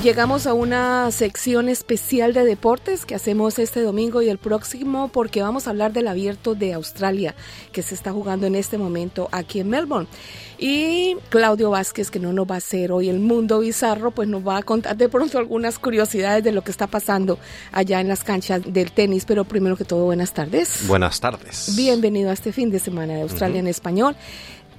Y llegamos a una sección especial de deportes que hacemos este domingo y el próximo porque vamos a hablar del abierto de Australia que se está jugando en este momento aquí en Melbourne. Y Claudio Vázquez, que no nos va a hacer hoy el mundo bizarro, pues nos va a contar de pronto algunas curiosidades de lo que está pasando allá en las canchas del tenis. Pero primero que todo, buenas tardes. Buenas tardes. Bienvenido a este fin de semana de Australia en español.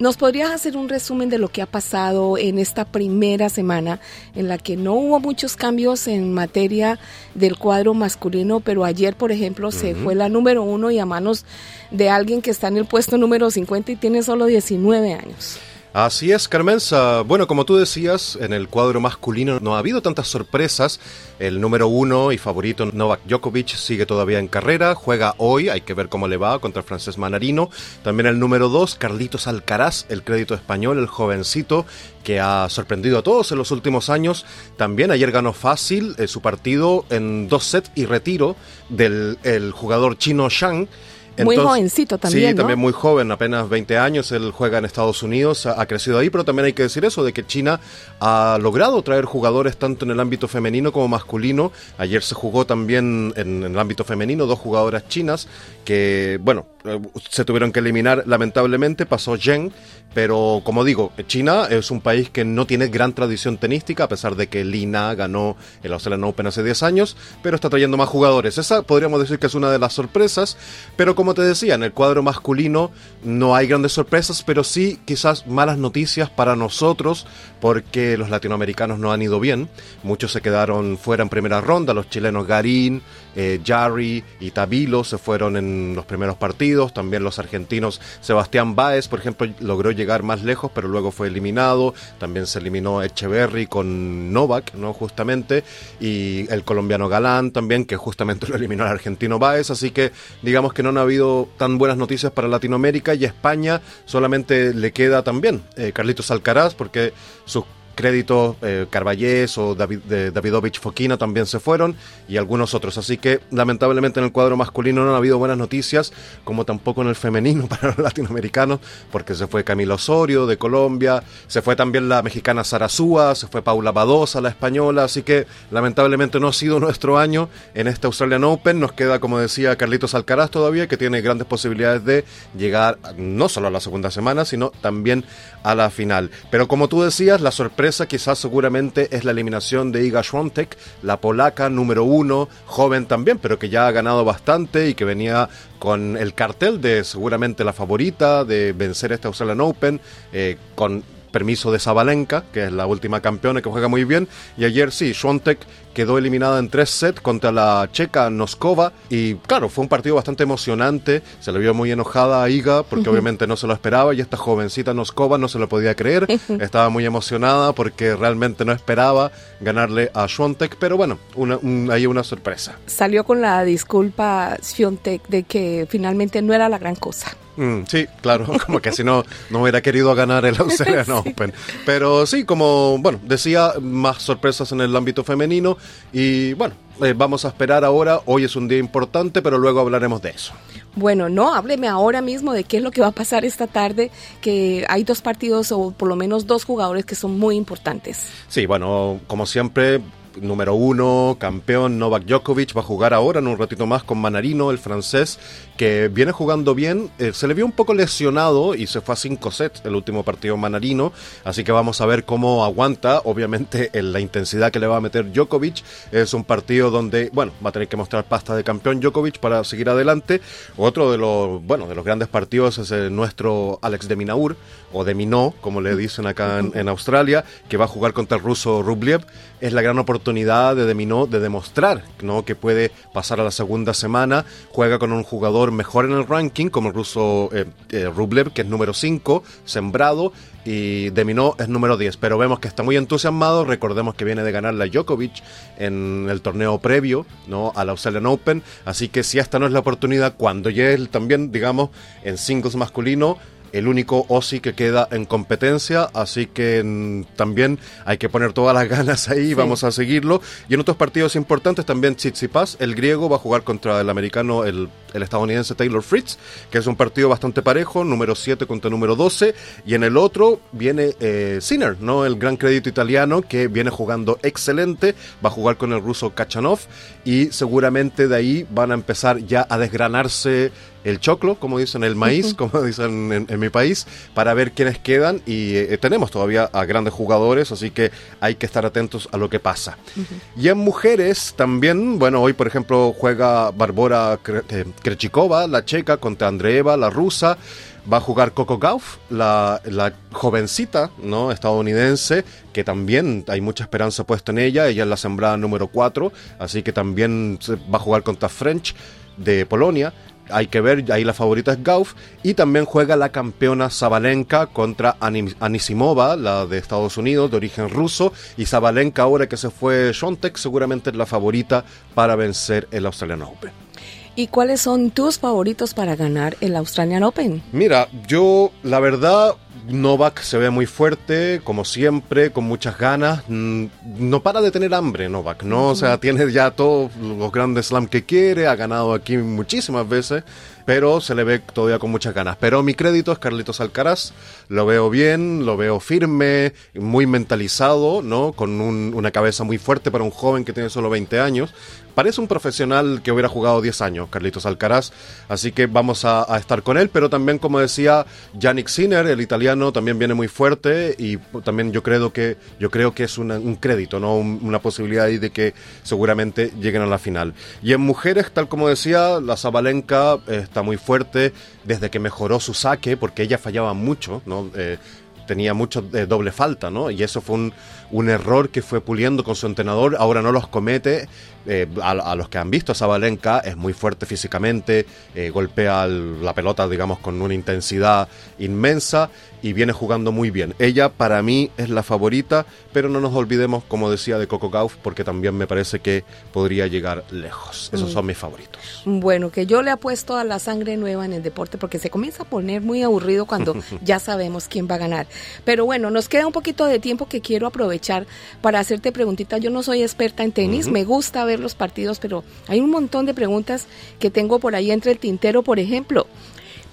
¿Nos podrías hacer un resumen de lo que ha pasado en esta primera semana en la que no hubo muchos cambios en materia del cuadro masculino, pero ayer, por ejemplo, se fue la número uno y a manos de alguien que está en el puesto número 50 y tiene solo 19 años? Así es, Carmenza. Bueno, como tú decías, en el cuadro masculino no ha habido tantas sorpresas. El número uno y favorito Novak Djokovic sigue todavía en carrera, juega hoy, hay que ver cómo le va contra francés Manarino. También el número dos, Carlitos Alcaraz, el crédito español, el jovencito que ha sorprendido a todos en los últimos años. También ayer ganó fácil eh, su partido en dos sets y retiro del el jugador chino Shang muy jovencito también. Sí, también muy joven, apenas 20 años. Él juega en Estados Unidos, ha, crecido ahí, pero también hay que decir eso, de que China ha logrado traer jugadores tanto en el ámbito femenino como masculino. Ayer se jugó también en, en el ámbito femenino dos jugadoras chinas que, bueno, se tuvieron que eliminar lamentablemente, pasó Zheng, pero como digo, China es un país que no tiene gran tradición tenística, a pesar de que Lina ganó el Australian Open hace 10 años, pero está trayendo más jugadores. Esa podríamos decir que es una de las sorpresas, pero como te decía, en el cuadro masculino no hay grandes sorpresas, pero sí quizás malas noticias para nosotros, porque los latinoamericanos no han ido bien. Muchos se quedaron fuera en primera ronda, los chilenos Garín, eh, Jarry y Tabilo se fueron en los primeros partidos, también los argentinos Sebastián Báez, por ejemplo, logró llegar más lejos, pero luego fue eliminado, también se eliminó Echeverry con Novak, ¿no? Justamente, y el colombiano Galán también, que justamente lo eliminó el argentino Báez, así que digamos que no han habido tan buenas noticias para Latinoamérica y España solamente le queda también eh, Carlitos Alcaraz, porque sus créditos, eh, Carballés o David, Davidovich Foquina también se fueron y algunos otros. Así que lamentablemente en el cuadro masculino no ha habido buenas noticias, como tampoco en el femenino para los latinoamericanos, porque se fue Camilo Osorio de Colombia, se fue también la mexicana Sarazúa, se fue Paula Badosa, la española, así que lamentablemente no ha sido nuestro año en este Australian Open. Nos queda, como decía Carlitos Alcaraz todavía, que tiene grandes posibilidades de llegar no solo a la segunda semana, sino también a la final. Pero como tú decías, la sorpresa quizás seguramente es la eliminación de Iga Swiatek, la polaca número uno, joven también, pero que ya ha ganado bastante y que venía con el cartel de seguramente la favorita de vencer este Australian Open, eh, con permiso de Zabalenka, que es la última campeona que juega muy bien. Y ayer sí, Schwantek quedó eliminada en tres sets contra la checa Noskova. Y claro, fue un partido bastante emocionante. Se le vio muy enojada a Iga porque obviamente no se lo esperaba. Y esta jovencita Noskova no se lo podía creer. Estaba muy emocionada porque realmente no esperaba ganarle a Schwantek. Pero bueno, una, ahí una sorpresa. Salió con la disculpa Schwantek de que finalmente no era la gran cosa. Mm, sí, claro, como que si no, no hubiera querido ganar el Australian Open. Pero sí, como, bueno, decía, más sorpresas en el ámbito femenino y bueno, eh, vamos a esperar ahora. Hoy es un día importante, pero luego hablaremos de eso. Bueno, no, hábleme ahora mismo de qué es lo que va a pasar esta tarde, que hay dos partidos o por lo menos dos jugadores que son muy importantes. Sí, bueno, como siempre, número uno, campeón Novak Djokovic, va a jugar ahora en un ratito más con Manarino, el francés, que viene jugando bien. Eh, se le vio un poco lesionado y se fue a cinco sets el último partido Manarino, así que vamos a ver cómo aguanta. Obviamente, en la intensidad que le va a meter Djokovic es un partido donde, bueno, va a tener que mostrar pasta de campeón Djokovic para seguir adelante. Otro de los, bueno, de los grandes partidos es el nuestro Alex de Minaur, o de Minó, como le dicen acá en, Australia, que va a jugar contra el ruso Rublev. Es la gran oportunidad de Deminó de demostrar ¿no? que puede pasar a la segunda semana. Juega con un jugador mejor en el ranking, como el ruso eh, eh, Rublev, que es número 5, sembrado, y Deminó es número 10. Pero vemos que está muy entusiasmado. Recordemos que viene de ganar la Djokovic en el torneo previo ¿no? a la Australian Open. Así que si esta no es la oportunidad, cuando llegue también, digamos, en singles masculino, el único OSI que queda en competencia, así que mm, también hay que poner todas las ganas ahí, vamos a seguirlo. Y en otros partidos importantes también Tsitsipas, el griego, va a jugar contra el americano, el, estadounidense Taylor Fritz, que es un partido bastante parejo, número 7 contra número 12, y en el otro viene eh, Sinner, ¿no? el gran crédito italiano, que viene jugando excelente, va a jugar con el ruso Kachanov, y seguramente de ahí van a empezar ya a desgranarse el choclo, como dicen, el maíz, como dicen en, mi país, para ver quiénes quedan y eh, tenemos todavía a grandes jugadores, así que hay que estar atentos a lo que pasa. Y en mujeres también, bueno, hoy por ejemplo juega Barbora eh, Krechikova, la checa, contra Andreeva, la rusa. Va a jugar Coco Gauff, la, la, jovencita ¿no? estadounidense, que también hay mucha esperanza puesta en ella. Ella es la sembrada número 4, así que también va a jugar contra French de Polonia hay que ver, ahí la favorita es Gauff, y también juega la campeona Zabalenka contra Anisimova, la de Estados Unidos, de origen ruso, y Zabalenka ahora que se fue Shontek seguramente es la favorita para vencer el Australian Open. ¿Y cuáles son tus favoritos para ganar el Australian Open? Mira, yo la verdad Novak se ve muy fuerte, como siempre, con muchas ganas. Mm, no para de tener hambre Novak, ¿no? O sea, tiene ya todos los grandes slam que quiere, ha ganado aquí muchísimas veces, pero se le ve todavía con muchas ganas. Pero mi crédito es Carlitos Alcaraz, lo veo bien, lo veo firme, muy mentalizado, ¿no? Con una cabeza muy fuerte para un joven que tiene solo 20 años. Parece un profesional que hubiera jugado 10 años, Carlitos Alcaraz, así que vamos a, estar con él, pero también, como decía Yannick Sinner, el italiano, también viene muy fuerte y también yo creo que, yo creo que es un crédito, ¿no? una posibilidad ahí de que seguramente lleguen a la final. Y en mujeres, tal como decía, la Zabalenka está muy fuerte desde que mejoró su saque, porque ella fallaba mucho, ¿no? Eh, tenía mucho de doble falta, ¿no? Y eso fue un, un error que fue puliendo con su entrenador, ahora no los comete. Eh, a, los que han visto a Zabalenka, es muy fuerte físicamente, eh, golpea la pelota, digamos, con una intensidad inmensa y viene jugando muy bien. Ella, para mí, es la favorita, pero no nos olvidemos, como decía, de Coco Gauff, porque también me parece que podría llegar lejos. Esos mm. son mis favoritos. Bueno, que yo le apuesto a la sangre nueva en el deporte, porque se comienza a poner muy aburrido cuando ya sabemos quién va a ganar. Pero bueno, nos queda un poquito de tiempo que quiero aprovechar para hacerte preguntitas. Yo no soy experta en tenis, me gusta ver los partidos, pero hay un montón de preguntas que tengo por ahí entre el tintero, por ejemplo.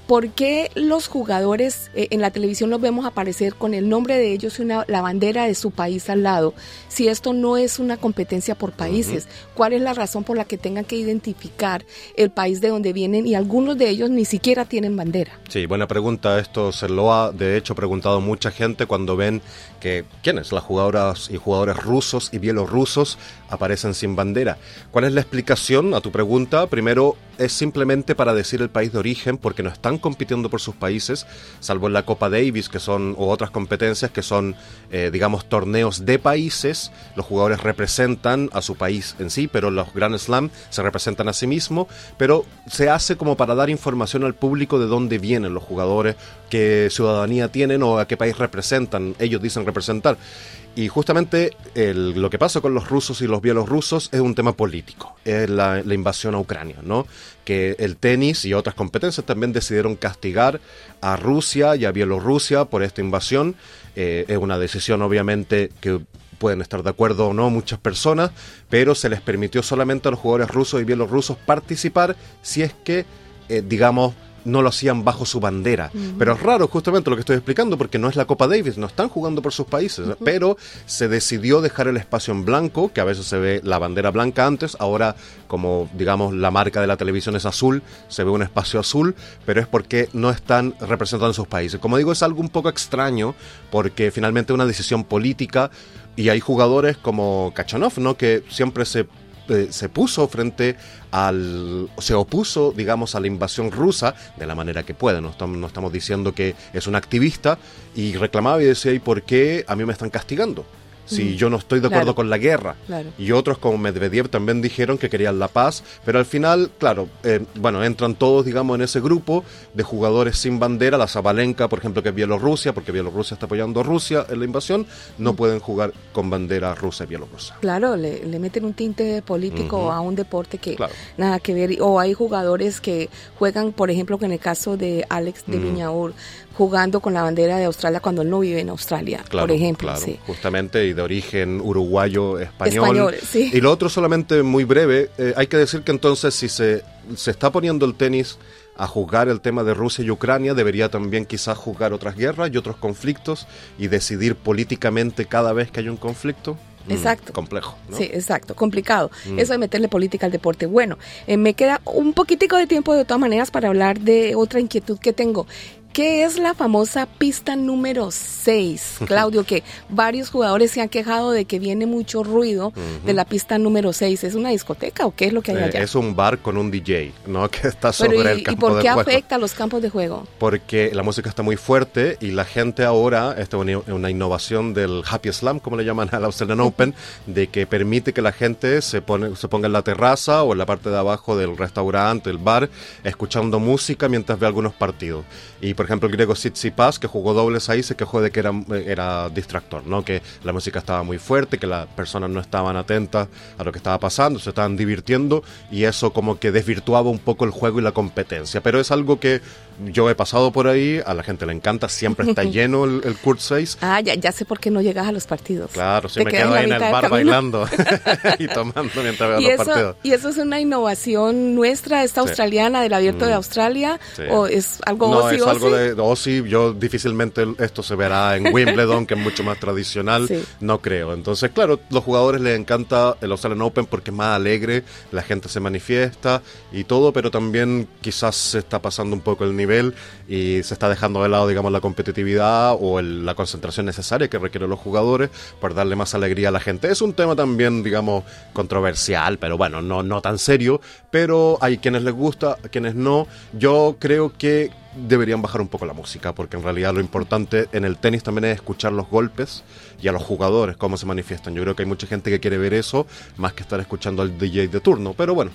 ¿Por qué los jugadores eh, en la televisión los vemos aparecer con el nombre de ellos y una, la bandera de su país al lado? Si esto no es una competencia por países, ¿cuál es la razón por la que tengan que identificar el país de donde vienen y algunos de ellos ni siquiera tienen bandera? Sí, buena pregunta. Esto se lo ha de hecho preguntado mucha gente cuando ven que quiénes, las jugadoras y jugadores rusos y bielorrusos aparecen sin bandera. ¿Cuál es la explicación a tu pregunta? Primero, es simplemente para decir el país de origen porque no están compitiendo por sus países, salvo en la Copa Davis que son, o otras competencias que son, eh, digamos, torneos de países. Los jugadores representan a su país en sí, pero los Grand Slam se representan a sí mismos, pero se hace como para dar información al público de dónde vienen los jugadores, qué ciudadanía tienen o a qué país representan. Ellos dicen representar. Y justamente lo que pasa con los rusos y los bielorrusos es un tema político, es la, invasión a Ucrania, ¿no? Que el tenis y otras competencias también decidieron castigar a Rusia y a Bielorrusia por esta invasión. Eh, es una decisión obviamente que pueden estar de acuerdo o no muchas personas, pero se les permitió solamente a los jugadores rusos y bielorrusos participar si es que, eh, digamos, no lo hacían bajo su bandera. Pero es raro justamente lo que estoy explicando porque no es la Copa Davis, no están jugando por sus países, pero se decidió dejar el espacio en blanco, que a veces se ve la bandera blanca antes, ahora como digamos la marca de la televisión es azul, se ve un espacio azul, pero es porque no están representando sus países. Como digo, es algo un poco extraño porque finalmente es una decisión política y hay jugadores como Kachanov, ¿no? que siempre se eh, se puso frente al, se opuso, digamos, a la invasión rusa de la manera que puede. No estamos, no estamos diciendo que es un activista y reclamaba y decía, ¿y por qué a mí me están castigando? Si yo no estoy de acuerdo con la guerra. Y otros como Medvedev también dijeron que querían la paz, pero al final, claro, eh, bueno, entran todos, digamos, en ese grupo de jugadores sin bandera, la Zabalenka, por ejemplo, que es Bielorrusia, porque Bielorrusia está apoyando a Rusia en la invasión, no pueden jugar con bandera rusa y bielorrusa. Claro, le, meten un tinte político a un deporte que nada que ver, o hay jugadores que juegan, por ejemplo, en el caso de Alex de Viñaur, jugando con la bandera de Australia cuando él no vive en Australia, por ejemplo. Claro, justamente, y de origen uruguayo, español. Y lo otro solamente muy breve, eh, hay que decir que entonces si se, se está poniendo el tenis a juzgar el tema de Rusia y Ucrania, debería también quizás juzgar otras guerras y otros conflictos y decidir políticamente cada vez que hay un conflicto. Mm, exacto. complejo. Sí, exacto, complicado. Mm. Eso de meterle política al deporte. Bueno, eh, me queda un poquitico de tiempo de todas maneras para hablar de otra inquietud que tengo. ¿Qué es la famosa pista número 6, Claudio? que varios jugadores se han quejado de que viene mucho ruido de la pista número 6. ¿Es una discoteca o qué es lo que hay eh, allá? Es un bar con un DJ, ¿no? Que está sobre el campo ¿Y por qué afecta a los campos de juego? Porque la música está muy fuerte y la gente ahora, esta es una, innovación del Happy Slam, como le llaman al Australian Open, de que permite que la gente se, pone, se ponga en la terraza o en la parte de abajo del restaurante, el bar, escuchando música mientras ve algunos partidos. Y por ejemplo, el griego Tsitsipas, que jugó dobles ahí, se quejó de que era, era distractor, ¿no? que la música estaba muy fuerte, que las personas no estaban atentas a lo que estaba pasando, se estaban divirtiendo y eso como que desvirtuaba un poco el juego y la competencia. Pero es algo que yo he pasado por ahí, a la gente le encanta, siempre está lleno el, el Kurt 6. Ah, ya, ya sé por qué no llegas a los partidos. Claro, si me quedo ahí en el bar bailando y tomando mientras veo los partidos. ¿Y eso es una innovación nuestra, esta australiana del abierto de mm. Australia? ¿O es algo No, es algo de Ozzy. Yo difícilmente esto se verá en Wimbledon, que es mucho más tradicional. No creo. Entonces, claro, los jugadores les encanta el Australian Open porque es más alegre, la gente se manifiesta y todo, pero también quizás se está pasando un poco el nivel y se está dejando de lado, digamos, la competitividad o la concentración necesaria que requieren los jugadores para darle más alegría a la gente. Es un tema también, digamos, controversial, pero bueno, no, no tan serio, pero hay quienes les gusta, quienes no. Yo creo que deberían bajar un poco la música, porque en realidad lo importante en el tenis también es escuchar los golpes y a los jugadores, cómo se manifiestan. Yo creo que hay mucha gente que quiere ver eso más que estar escuchando al DJ de turno. Pero bueno,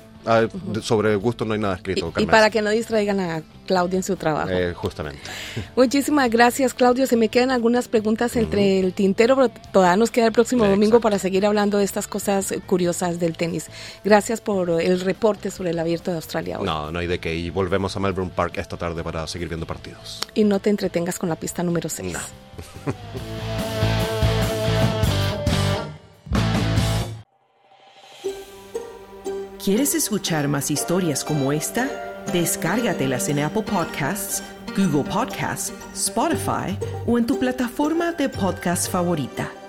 sobre gusto no hay nada escrito. Y, para que no distraigan a Claudia en su trabajo. Eh, justamente. Muchísimas gracias, Claudio. Se me quedan algunas preguntas entre el tintero, pero todavía nos queda el próximo domingo para seguir hablando de estas cosas curiosas del tenis. Gracias por el reporte sobre el abierto de Australia hoy. No, no hay de qué. Y volvemos a Melbourne Park esta tarde para seguir viendo partidos. Y no te entretengas con la pista número 6. ¿Quieres escuchar más historias como esta? Descárgatelas en Apple Podcasts, Google Podcasts, Spotify o en tu plataforma de podcast favorita.